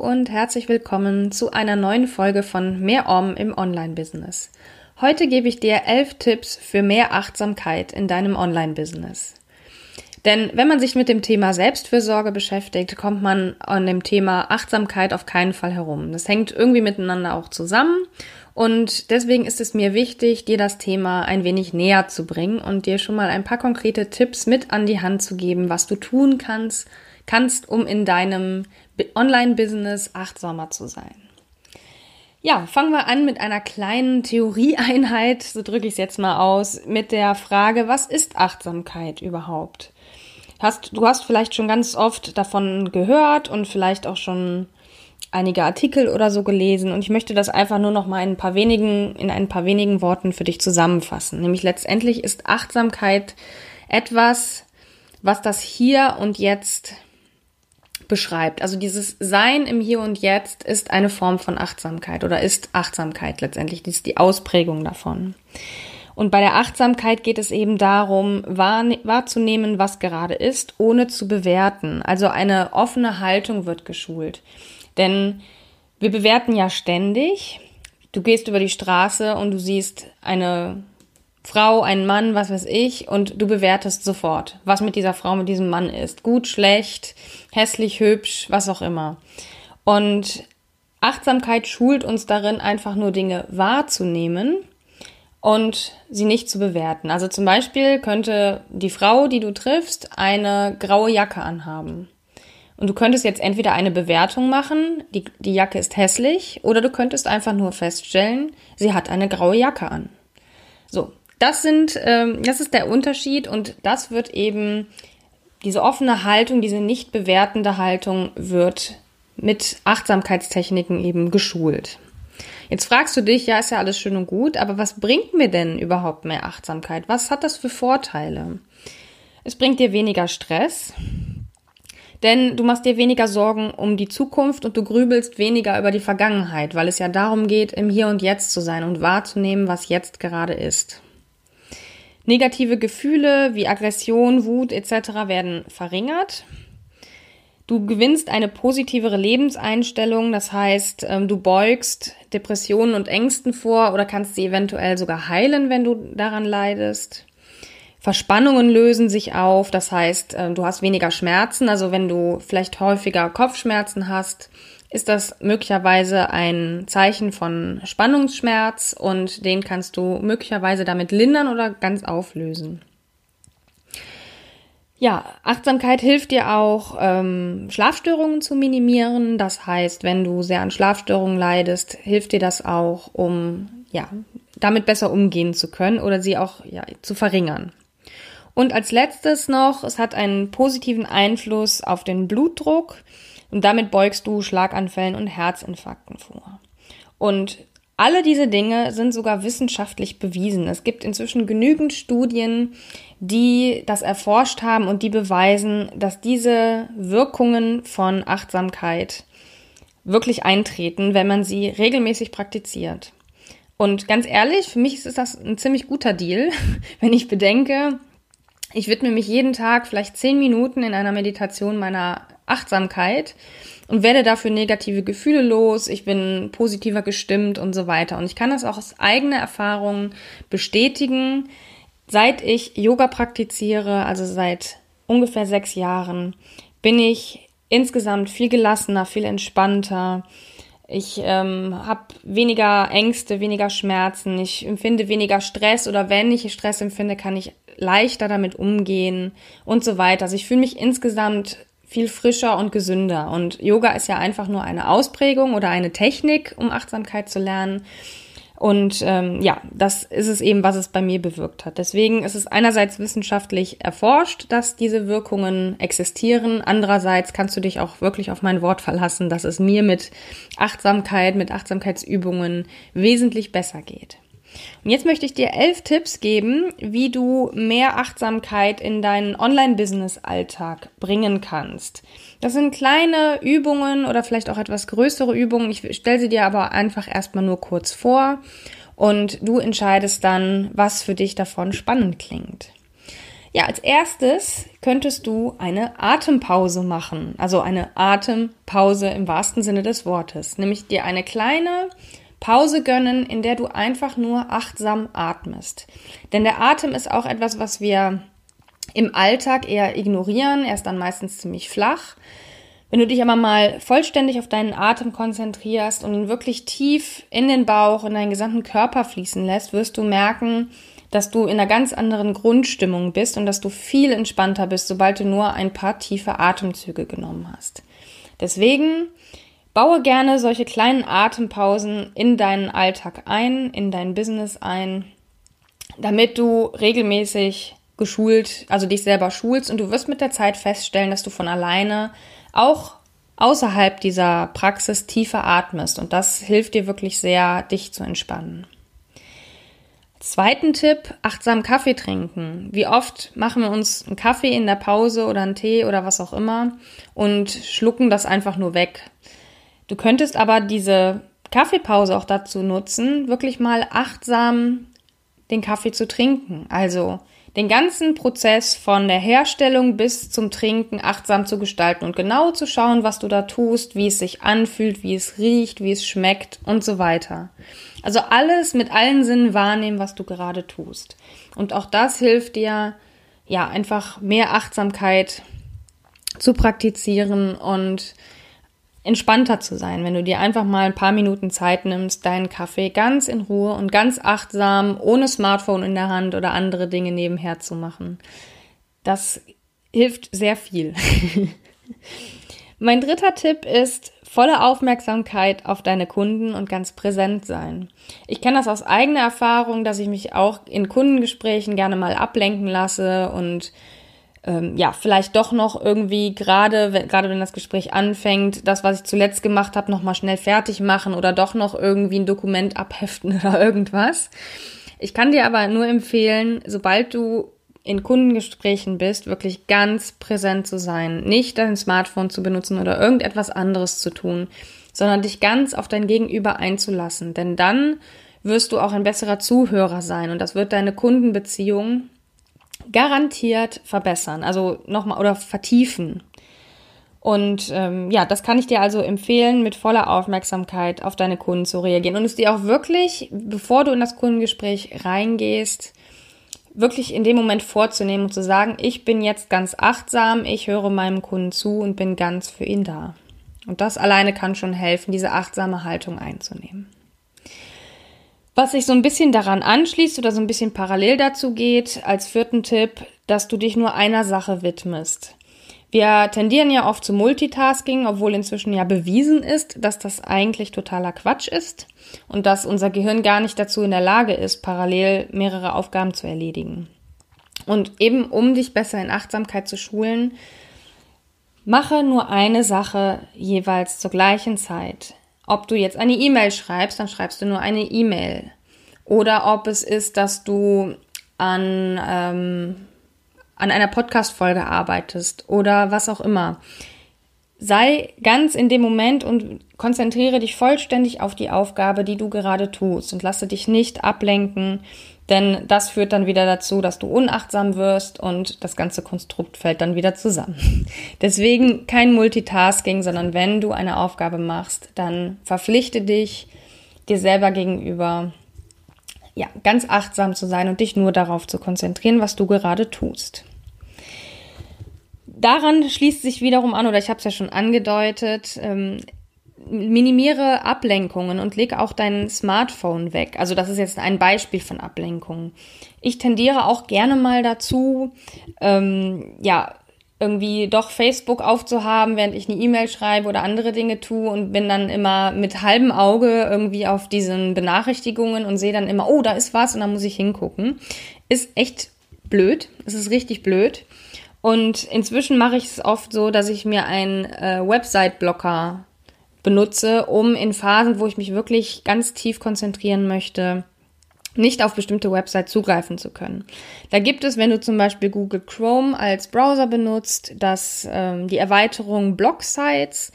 Und herzlich willkommen zu einer neuen Folge von Mehr Om im Online-Business. Heute gebe ich dir elf Tipps für mehr Achtsamkeit in deinem Online-Business. Denn wenn man sich mit dem Thema Selbstfürsorge beschäftigt, kommt man an dem Thema Achtsamkeit auf keinen Fall herum. Das hängt irgendwie miteinander auch zusammen und deswegen ist es mir wichtig, dir das Thema ein wenig näher zu bringen und dir schon mal ein paar konkrete Tipps mit an die Hand zu geben, was du tun kannst, kannst, um in deinem Online-Business achtsamer zu sein. Ja, fangen wir an mit einer kleinen Theorieeinheit, so drücke ich es jetzt mal aus, mit der Frage, was ist Achtsamkeit überhaupt? Hast, du hast vielleicht schon ganz oft davon gehört und vielleicht auch schon einige Artikel oder so gelesen und ich möchte das einfach nur noch mal in ein paar wenigen, in ein paar wenigen Worten für dich zusammenfassen. Nämlich letztendlich ist Achtsamkeit etwas, was das Hier und Jetzt beschreibt. Also dieses Sein im Hier und Jetzt ist eine Form von Achtsamkeit oder ist Achtsamkeit letztendlich. Das ist die Ausprägung davon. Und bei der Achtsamkeit geht es eben darum, wahrzunehmen, was gerade ist, ohne zu bewerten. Also eine offene Haltung wird geschult. Denn wir bewerten ja ständig. Du gehst über die Straße und du siehst eine Frau, einen Mann, was weiß ich, und du bewertest sofort, was mit dieser Frau, mit diesem Mann ist. Gut, schlecht, hässlich, hübsch, was auch immer. Und Achtsamkeit schult uns darin, einfach nur Dinge wahrzunehmen und sie nicht zu bewerten. Also zum Beispiel könnte die Frau, die du triffst, eine graue Jacke anhaben. Und du könntest jetzt entweder eine Bewertung machen, die, die Jacke ist hässlich, oder du könntest einfach nur feststellen, sie hat eine graue Jacke an. So, das sind, ähm, das ist der Unterschied und das wird eben, diese offene Haltung, diese nicht bewertende Haltung wird mit Achtsamkeitstechniken eben geschult. Jetzt fragst du dich, ja, ist ja alles schön und gut, aber was bringt mir denn überhaupt mehr Achtsamkeit? Was hat das für Vorteile? Es bringt dir weniger Stress, denn du machst dir weniger Sorgen um die Zukunft und du grübelst weniger über die Vergangenheit, weil es ja darum geht, im Hier und Jetzt zu sein und wahrzunehmen, was jetzt gerade ist. Negative Gefühle wie Aggression, Wut etc. werden verringert. Du gewinnst eine positivere Lebenseinstellung, das heißt, ähm, du beugst Depressionen und Ängsten vor oder kannst sie eventuell sogar heilen, wenn du daran leidest. Verspannungen lösen sich auf, das heißt, äh, du hast weniger Schmerzen. Also wenn du vielleicht häufiger Kopfschmerzen hast, ist das möglicherweise ein Zeichen von Spannungsschmerz und den kannst du möglicherweise damit lindern oder ganz auflösen. Ja, Achtsamkeit hilft dir auch, ähm, Schlafstörungen zu minimieren. Das heißt, wenn du sehr an Schlafstörungen leidest, hilft dir das auch, um ja damit besser umgehen zu können oder sie auch ja, zu verringern. Und als letztes noch, es hat einen positiven Einfluss auf den Blutdruck und damit beugst du Schlaganfällen und Herzinfarkten vor. Und alle diese Dinge sind sogar wissenschaftlich bewiesen. Es gibt inzwischen genügend Studien, die das erforscht haben und die beweisen, dass diese Wirkungen von Achtsamkeit wirklich eintreten, wenn man sie regelmäßig praktiziert. Und ganz ehrlich, für mich ist das ein ziemlich guter Deal, wenn ich bedenke, ich widme mich jeden Tag vielleicht zehn Minuten in einer Meditation meiner Achtsamkeit und werde dafür negative Gefühle los, ich bin positiver gestimmt und so weiter. Und ich kann das auch aus eigener Erfahrung bestätigen. Seit ich Yoga praktiziere, also seit ungefähr sechs Jahren, bin ich insgesamt viel gelassener, viel entspannter. Ich ähm, habe weniger Ängste, weniger Schmerzen. Ich empfinde weniger Stress oder wenn ich Stress empfinde, kann ich leichter damit umgehen und so weiter. Also ich fühle mich insgesamt viel frischer und gesünder. Und Yoga ist ja einfach nur eine Ausprägung oder eine Technik, um Achtsamkeit zu lernen. Und ähm, ja, das ist es eben, was es bei mir bewirkt hat. Deswegen ist es einerseits wissenschaftlich erforscht, dass diese Wirkungen existieren. Andererseits kannst du dich auch wirklich auf mein Wort verlassen, dass es mir mit Achtsamkeit, mit Achtsamkeitsübungen wesentlich besser geht. Und jetzt möchte ich dir elf Tipps geben, wie du mehr Achtsamkeit in deinen Online-Business-Alltag bringen kannst. Das sind kleine Übungen oder vielleicht auch etwas größere Übungen. Ich stelle sie dir aber einfach erstmal nur kurz vor und du entscheidest dann, was für dich davon spannend klingt. Ja, als erstes könntest du eine Atempause machen, also eine Atempause im wahrsten Sinne des Wortes, nämlich dir eine kleine Pause gönnen, in der du einfach nur achtsam atmest. Denn der Atem ist auch etwas, was wir im Alltag eher ignorieren. Er ist dann meistens ziemlich flach. Wenn du dich aber mal vollständig auf deinen Atem konzentrierst und ihn wirklich tief in den Bauch, in deinen gesamten Körper fließen lässt, wirst du merken, dass du in einer ganz anderen Grundstimmung bist und dass du viel entspannter bist, sobald du nur ein paar tiefe Atemzüge genommen hast. Deswegen Baue gerne solche kleinen Atempausen in deinen Alltag ein, in dein Business ein, damit du regelmäßig geschult, also dich selber schulst und du wirst mit der Zeit feststellen, dass du von alleine auch außerhalb dieser Praxis tiefer atmest und das hilft dir wirklich sehr, dich zu entspannen. Zweiten Tipp, achtsam Kaffee trinken. Wie oft machen wir uns einen Kaffee in der Pause oder einen Tee oder was auch immer und schlucken das einfach nur weg. Du könntest aber diese Kaffeepause auch dazu nutzen, wirklich mal achtsam den Kaffee zu trinken. Also den ganzen Prozess von der Herstellung bis zum Trinken achtsam zu gestalten und genau zu schauen, was du da tust, wie es sich anfühlt, wie es riecht, wie es schmeckt und so weiter. Also alles mit allen Sinnen wahrnehmen, was du gerade tust. Und auch das hilft dir, ja, einfach mehr Achtsamkeit zu praktizieren und entspannter zu sein, wenn du dir einfach mal ein paar Minuten Zeit nimmst, deinen Kaffee ganz in Ruhe und ganz achtsam, ohne Smartphone in der Hand oder andere Dinge nebenher zu machen. Das hilft sehr viel. mein dritter Tipp ist volle Aufmerksamkeit auf deine Kunden und ganz präsent sein. Ich kenne das aus eigener Erfahrung, dass ich mich auch in Kundengesprächen gerne mal ablenken lasse und ähm, ja, vielleicht doch noch irgendwie gerade, gerade wenn das Gespräch anfängt, das, was ich zuletzt gemacht habe, nochmal schnell fertig machen oder doch noch irgendwie ein Dokument abheften oder irgendwas. Ich kann dir aber nur empfehlen, sobald du in Kundengesprächen bist, wirklich ganz präsent zu sein, nicht dein Smartphone zu benutzen oder irgendetwas anderes zu tun, sondern dich ganz auf dein Gegenüber einzulassen, denn dann wirst du auch ein besserer Zuhörer sein und das wird deine Kundenbeziehung garantiert verbessern, also nochmal oder vertiefen. Und ähm, ja, das kann ich dir also empfehlen, mit voller Aufmerksamkeit auf deine Kunden zu reagieren und es dir auch wirklich, bevor du in das Kundengespräch reingehst, wirklich in dem Moment vorzunehmen und zu sagen, ich bin jetzt ganz achtsam, ich höre meinem Kunden zu und bin ganz für ihn da. Und das alleine kann schon helfen, diese achtsame Haltung einzunehmen. Was sich so ein bisschen daran anschließt oder so ein bisschen parallel dazu geht, als vierten Tipp, dass du dich nur einer Sache widmest. Wir tendieren ja oft zu Multitasking, obwohl inzwischen ja bewiesen ist, dass das eigentlich totaler Quatsch ist und dass unser Gehirn gar nicht dazu in der Lage ist, parallel mehrere Aufgaben zu erledigen. Und eben um dich besser in Achtsamkeit zu schulen, mache nur eine Sache jeweils zur gleichen Zeit. Ob du jetzt eine E-Mail schreibst, dann schreibst du nur eine E-Mail. Oder ob es ist, dass du an, ähm, an einer Podcast-Folge arbeitest oder was auch immer. Sei ganz in dem Moment und konzentriere dich vollständig auf die Aufgabe, die du gerade tust und lasse dich nicht ablenken denn das führt dann wieder dazu, dass du unachtsam wirst und das ganze Konstrukt fällt dann wieder zusammen. Deswegen kein Multitasking, sondern wenn du eine Aufgabe machst, dann verpflichte dich dir selber gegenüber, ja, ganz achtsam zu sein und dich nur darauf zu konzentrieren, was du gerade tust. Daran schließt sich wiederum an, oder ich habe es ja schon angedeutet, ähm, minimiere Ablenkungen und leg auch dein Smartphone weg. Also das ist jetzt ein Beispiel von Ablenkungen. Ich tendiere auch gerne mal dazu, ähm, ja, irgendwie doch Facebook aufzuhaben, während ich eine E-Mail schreibe oder andere Dinge tue und bin dann immer mit halbem Auge irgendwie auf diesen Benachrichtigungen und sehe dann immer, oh, da ist was und dann muss ich hingucken. Ist echt blöd. Es ist richtig blöd. Und inzwischen mache ich es oft so, dass ich mir einen äh, Website-Blocker benutze, um in Phasen, wo ich mich wirklich ganz tief konzentrieren möchte, nicht auf bestimmte Websites zugreifen zu können. Da gibt es, wenn du zum Beispiel Google Chrome als Browser benutzt, das, ähm, die Erweiterung Blog-Sites.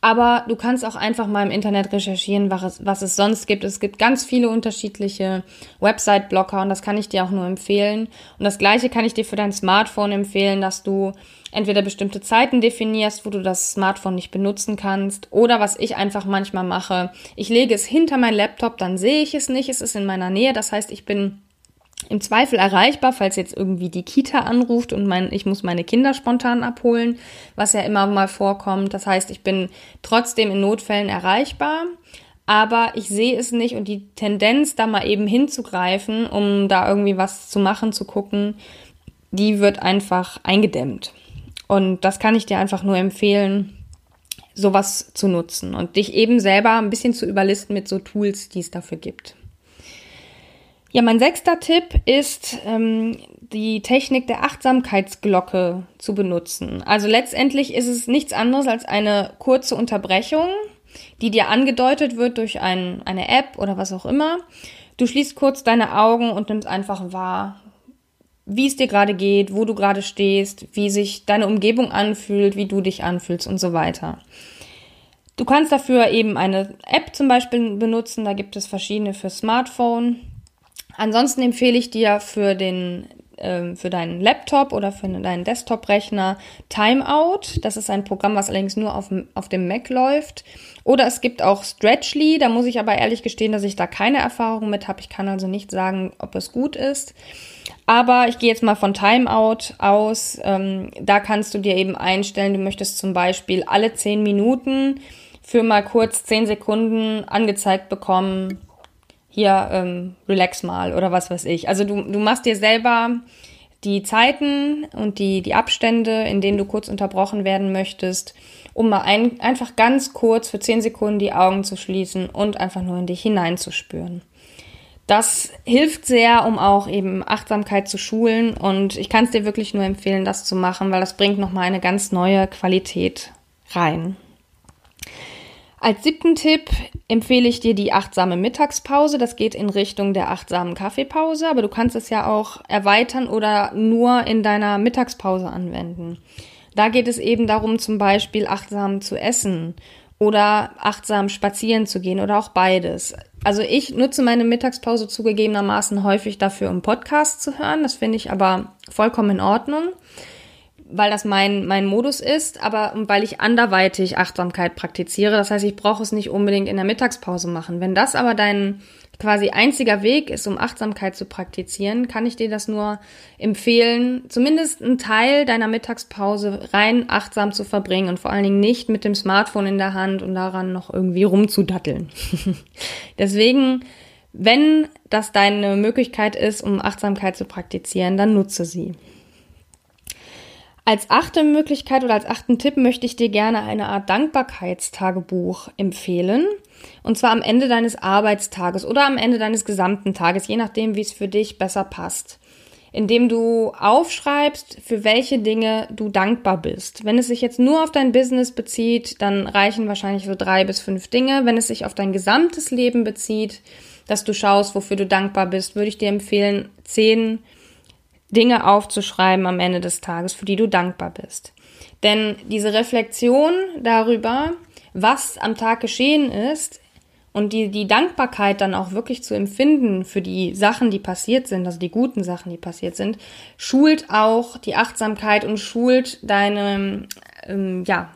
Aber du kannst auch einfach mal im Internet recherchieren, was es, was es sonst gibt. Es gibt ganz viele unterschiedliche Website-Blocker und das kann ich dir auch nur empfehlen. Und das gleiche kann ich dir für dein Smartphone empfehlen, dass du entweder bestimmte Zeiten definierst, wo du das Smartphone nicht benutzen kannst, oder was ich einfach manchmal mache, ich lege es hinter mein Laptop, dann sehe ich es nicht, es ist in meiner Nähe, das heißt, ich bin im Zweifel erreichbar, falls jetzt irgendwie die Kita anruft und mein, ich muss meine Kinder spontan abholen, was ja immer mal vorkommt. Das heißt, ich bin trotzdem in Notfällen erreichbar, aber ich sehe es nicht und die Tendenz, da mal eben hinzugreifen, um da irgendwie was zu machen, zu gucken, die wird einfach eingedämmt. Und das kann ich dir einfach nur empfehlen, sowas zu nutzen und dich eben selber ein bisschen zu überlisten mit so Tools, die es dafür gibt. Ja, mein sechster Tipp ist, ähm, die Technik der Achtsamkeitsglocke zu benutzen. Also letztendlich ist es nichts anderes als eine kurze Unterbrechung, die dir angedeutet wird durch ein, eine App oder was auch immer. Du schließt kurz deine Augen und nimmst einfach wahr, wie es dir gerade geht, wo du gerade stehst, wie sich deine Umgebung anfühlt, wie du dich anfühlst und so weiter. Du kannst dafür eben eine App zum Beispiel benutzen, da gibt es verschiedene für Smartphone. Ansonsten empfehle ich dir für den ähm, für deinen Laptop oder für deinen Desktop-Rechner Timeout. Das ist ein Programm, was allerdings nur auf, auf dem Mac läuft. Oder es gibt auch Stretchly. Da muss ich aber ehrlich gestehen, dass ich da keine Erfahrung mit habe. Ich kann also nicht sagen, ob es gut ist. Aber ich gehe jetzt mal von Timeout aus. Ähm, da kannst du dir eben einstellen, du möchtest zum Beispiel alle zehn Minuten für mal kurz zehn Sekunden angezeigt bekommen, hier ähm, relax mal oder was weiß ich. Also du, du machst dir selber die Zeiten und die, die Abstände, in denen du kurz unterbrochen werden möchtest, um mal ein, einfach ganz kurz für zehn Sekunden die Augen zu schließen und einfach nur in dich hineinzuspüren. Das hilft sehr, um auch eben Achtsamkeit zu schulen und ich kann es dir wirklich nur empfehlen, das zu machen, weil das bringt nochmal eine ganz neue Qualität rein. Als siebten Tipp empfehle ich dir die achtsame Mittagspause. Das geht in Richtung der achtsamen Kaffeepause, aber du kannst es ja auch erweitern oder nur in deiner Mittagspause anwenden. Da geht es eben darum, zum Beispiel achtsam zu essen oder achtsam spazieren zu gehen oder auch beides. Also ich nutze meine Mittagspause zugegebenermaßen häufig dafür, um Podcasts zu hören. Das finde ich aber vollkommen in Ordnung, weil das mein, mein Modus ist, aber weil ich anderweitig Achtsamkeit praktiziere. Das heißt, ich brauche es nicht unbedingt in der Mittagspause machen. Wenn das aber dein quasi einziger Weg ist, um Achtsamkeit zu praktizieren, kann ich dir das nur empfehlen, zumindest einen Teil deiner Mittagspause rein achtsam zu verbringen und vor allen Dingen nicht mit dem Smartphone in der Hand und daran noch irgendwie rumzudatteln. Deswegen, wenn das deine Möglichkeit ist, um Achtsamkeit zu praktizieren, dann nutze sie. Als achte Möglichkeit oder als achten Tipp möchte ich dir gerne eine Art Dankbarkeitstagebuch empfehlen. Und zwar am Ende deines Arbeitstages oder am Ende deines gesamten Tages, je nachdem, wie es für dich besser passt. Indem du aufschreibst, für welche Dinge du dankbar bist. Wenn es sich jetzt nur auf dein Business bezieht, dann reichen wahrscheinlich so drei bis fünf Dinge. Wenn es sich auf dein gesamtes Leben bezieht, dass du schaust, wofür du dankbar bist, würde ich dir empfehlen, zehn Dinge aufzuschreiben am Ende des Tages, für die du dankbar bist. Denn diese Reflexion darüber, was am Tag geschehen ist und die, die Dankbarkeit dann auch wirklich zu empfinden für die Sachen, die passiert sind, also die guten Sachen, die passiert sind, schult auch die Achtsamkeit und schult deine, ähm, ja,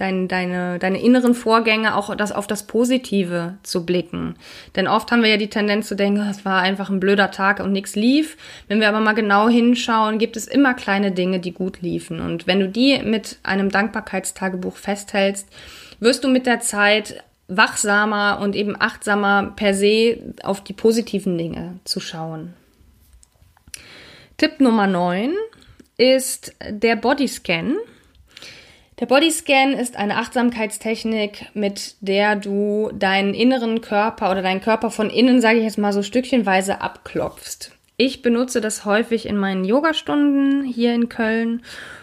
dein, deine, deine inneren Vorgänge auch das, auf das Positive zu blicken. Denn oft haben wir ja die Tendenz zu denken, es war einfach ein blöder Tag und nichts lief. Wenn wir aber mal genau hinschauen, gibt es immer kleine Dinge, die gut liefen. Und wenn du die mit einem Dankbarkeitstagebuch festhältst, wirst du mit der Zeit wachsamer und eben achtsamer per se auf die positiven Dinge zu schauen. Tipp Nummer 9 ist der Bodyscan. Der Bodyscan ist eine Achtsamkeitstechnik, mit der du deinen inneren Körper oder deinen Körper von innen, sage ich jetzt mal so stückchenweise abklopfst. Ich benutze das häufig in meinen Yogastunden hier in Köln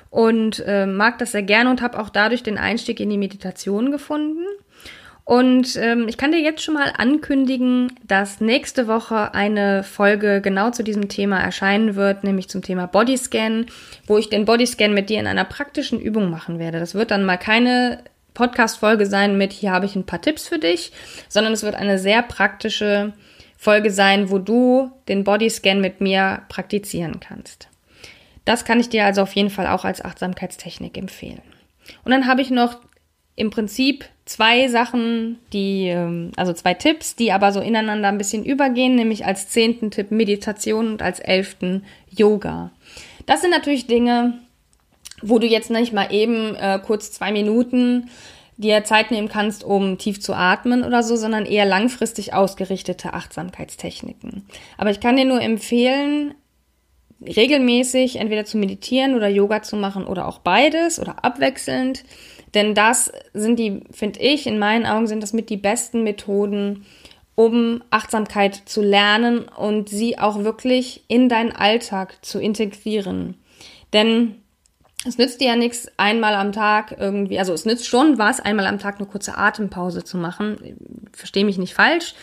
und äh, mag das sehr gerne und habe auch dadurch den Einstieg in die Meditation gefunden. Und ähm, ich kann dir jetzt schon mal ankündigen, dass nächste Woche eine Folge genau zu diesem Thema erscheinen wird, nämlich zum Thema Bodyscan, wo ich den Bodyscan mit dir in einer praktischen Übung machen werde. Das wird dann mal keine Podcast-Folge sein mit, hier habe ich ein paar Tipps für dich, sondern es wird eine sehr praktische Folge sein, wo du den Bodyscan mit mir praktizieren kannst. Das kann ich dir also auf jeden Fall auch als Achtsamkeitstechnik empfehlen. Und dann habe ich noch im Prinzip zwei Sachen, die, ähm, also zwei Tipps, die aber so ineinander ein bisschen übergehen, nämlich als zehnten Tipp Meditation und als elften Yoga. Das sind natürlich Dinge, wo du jetzt nicht mal eben äh, kurz zwei Minuten dir Zeit nehmen kannst, um tief zu atmen oder so, sondern eher langfristig ausgerichtete Achtsamkeitstechniken. Aber ich kann dir nur empfehlen, regelmäßig entweder zu meditieren oder Yoga zu machen oder auch beides oder abwechselnd. Denn das sind die, finde ich, in meinen Augen sind das mit die besten Methoden, um Achtsamkeit zu lernen und sie auch wirklich in deinen Alltag zu integrieren. Denn es nützt dir ja nichts, einmal am Tag irgendwie, also es nützt schon was, einmal am Tag eine kurze Atempause zu machen. Verstehe mich nicht falsch.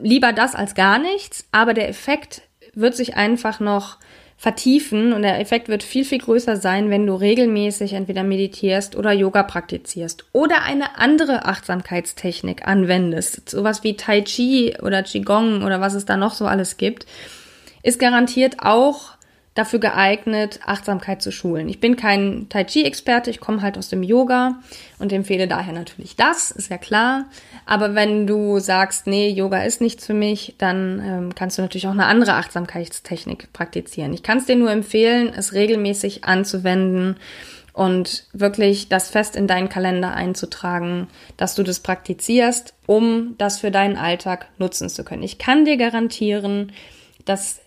Lieber das als gar nichts, aber der Effekt wird sich einfach noch vertiefen und der Effekt wird viel, viel größer sein, wenn du regelmäßig entweder meditierst oder Yoga praktizierst oder eine andere Achtsamkeitstechnik anwendest. Sowas wie Tai Chi oder Qigong oder was es da noch so alles gibt, ist garantiert auch dafür geeignet, Achtsamkeit zu schulen. Ich bin kein Tai Chi-Experte, ich komme halt aus dem Yoga und empfehle daher natürlich das, ist ja klar. Aber wenn du sagst, nee, Yoga ist nichts für mich, dann ähm, kannst du natürlich auch eine andere Achtsamkeitstechnik praktizieren. Ich kann es dir nur empfehlen, es regelmäßig anzuwenden und wirklich das fest in deinen Kalender einzutragen, dass du das praktizierst, um das für deinen Alltag nutzen zu können. Ich kann dir garantieren, dass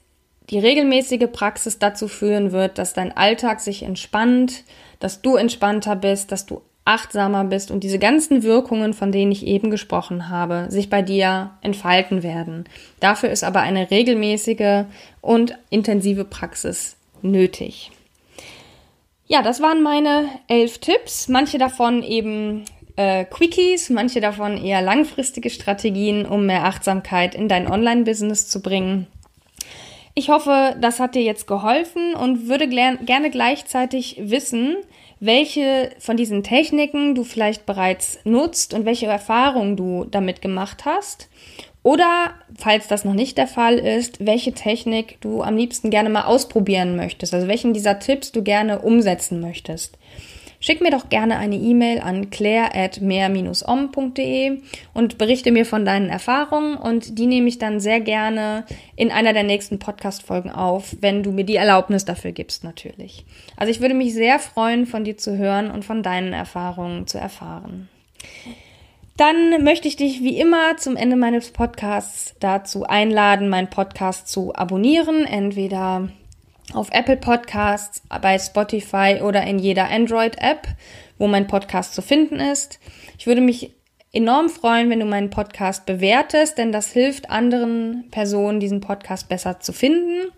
die regelmäßige Praxis dazu führen wird, dass dein Alltag sich entspannt, dass du entspannter bist, dass du achtsamer bist und diese ganzen Wirkungen, von denen ich eben gesprochen habe, sich bei dir entfalten werden. Dafür ist aber eine regelmäßige und intensive Praxis nötig. Ja, das waren meine elf Tipps. Manche davon eben äh, Quickies, manche davon eher langfristige Strategien, um mehr Achtsamkeit in dein Online-Business zu bringen. Ich hoffe, das hat dir jetzt geholfen und würde gerne gleichzeitig wissen, welche von diesen Techniken du vielleicht bereits nutzt und welche Erfahrungen du damit gemacht hast. Oder, falls das noch nicht der Fall ist, welche Technik du am liebsten gerne mal ausprobieren möchtest, also welchen dieser Tipps du gerne umsetzen möchtest. Schick mir doch gerne eine E-Mail an claire.mehr-om.de und berichte mir von deinen Erfahrungen und die nehme ich dann sehr gerne in einer der nächsten Podcast-Folgen auf, wenn du mir die Erlaubnis dafür gibst, natürlich. Also ich würde mich sehr freuen, von dir zu hören und von deinen Erfahrungen zu erfahren. Dann möchte ich dich wie immer zum Ende meines Podcasts dazu einladen, meinen Podcast zu abonnieren, entweder auf Apple Podcasts, bei Spotify oder in jeder Android-App, wo mein Podcast zu finden ist. Ich würde mich enorm freuen, wenn du meinen Podcast bewertest, denn das hilft anderen Personen, diesen Podcast besser zu finden.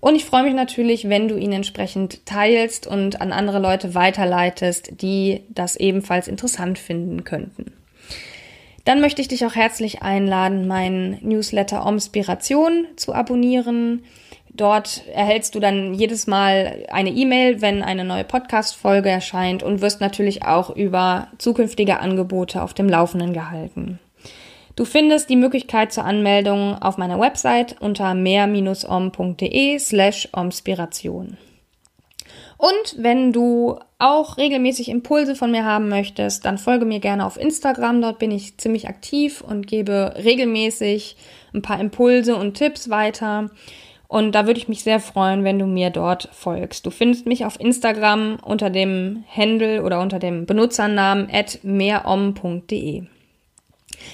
Und ich freue mich natürlich, wenn du ihn entsprechend teilst und an andere Leute weiterleitest, die das ebenfalls interessant finden könnten. Dann möchte ich dich auch herzlich einladen, meinen Newsletter Omspiration zu abonnieren. Dort erhältst du dann jedes Mal eine E-Mail, wenn eine neue Podcast-Folge erscheint und wirst natürlich auch über zukünftige Angebote auf dem Laufenden gehalten. Du findest die Möglichkeit zur Anmeldung auf meiner Website unter mehr-om.de slash omspiration. Und wenn du auch regelmäßig Impulse von mir haben möchtest, dann folge mir gerne auf Instagram. Dort bin ich ziemlich aktiv und gebe regelmäßig ein paar Impulse und Tipps weiter. Und da würde ich mich sehr freuen, wenn du mir dort folgst. Du findest mich auf Instagram unter dem Handle oder unter dem Benutzernamen at mehrom.de.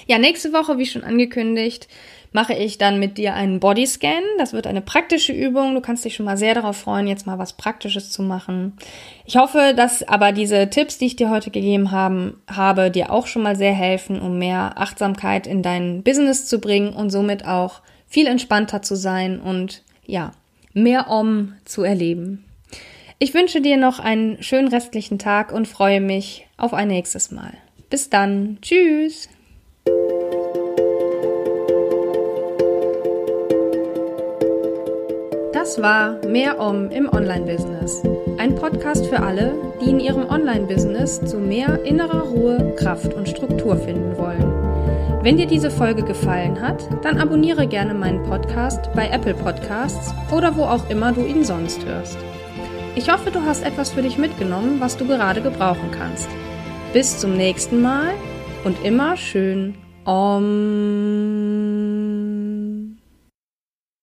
Ja, nächste Woche, wie schon angekündigt, mache ich dann mit dir einen Bodyscan. Das wird eine praktische Übung. Du kannst dich schon mal sehr darauf freuen, jetzt mal was Praktisches zu machen. Ich hoffe, dass aber diese Tipps, die ich dir heute gegeben haben, habe, dir auch schon mal sehr helfen, um mehr Achtsamkeit in dein Business zu bringen und somit auch viel entspannter zu sein und ja, mehr Om zu erleben. Ich wünsche dir noch einen schönen restlichen Tag und freue mich auf ein nächstes Mal. Bis dann. Tschüss. Das war Mehr Om im Online-Business. Ein Podcast für alle, die in ihrem Online-Business zu mehr innerer Ruhe, Kraft und Struktur finden wollen. Wenn dir diese Folge gefallen hat, dann abonniere gerne meinen Podcast bei Apple Podcasts oder wo auch immer du ihn sonst hörst. Ich hoffe, du hast etwas für dich mitgenommen, was du gerade gebrauchen kannst. Bis zum nächsten Mal und immer schön Om.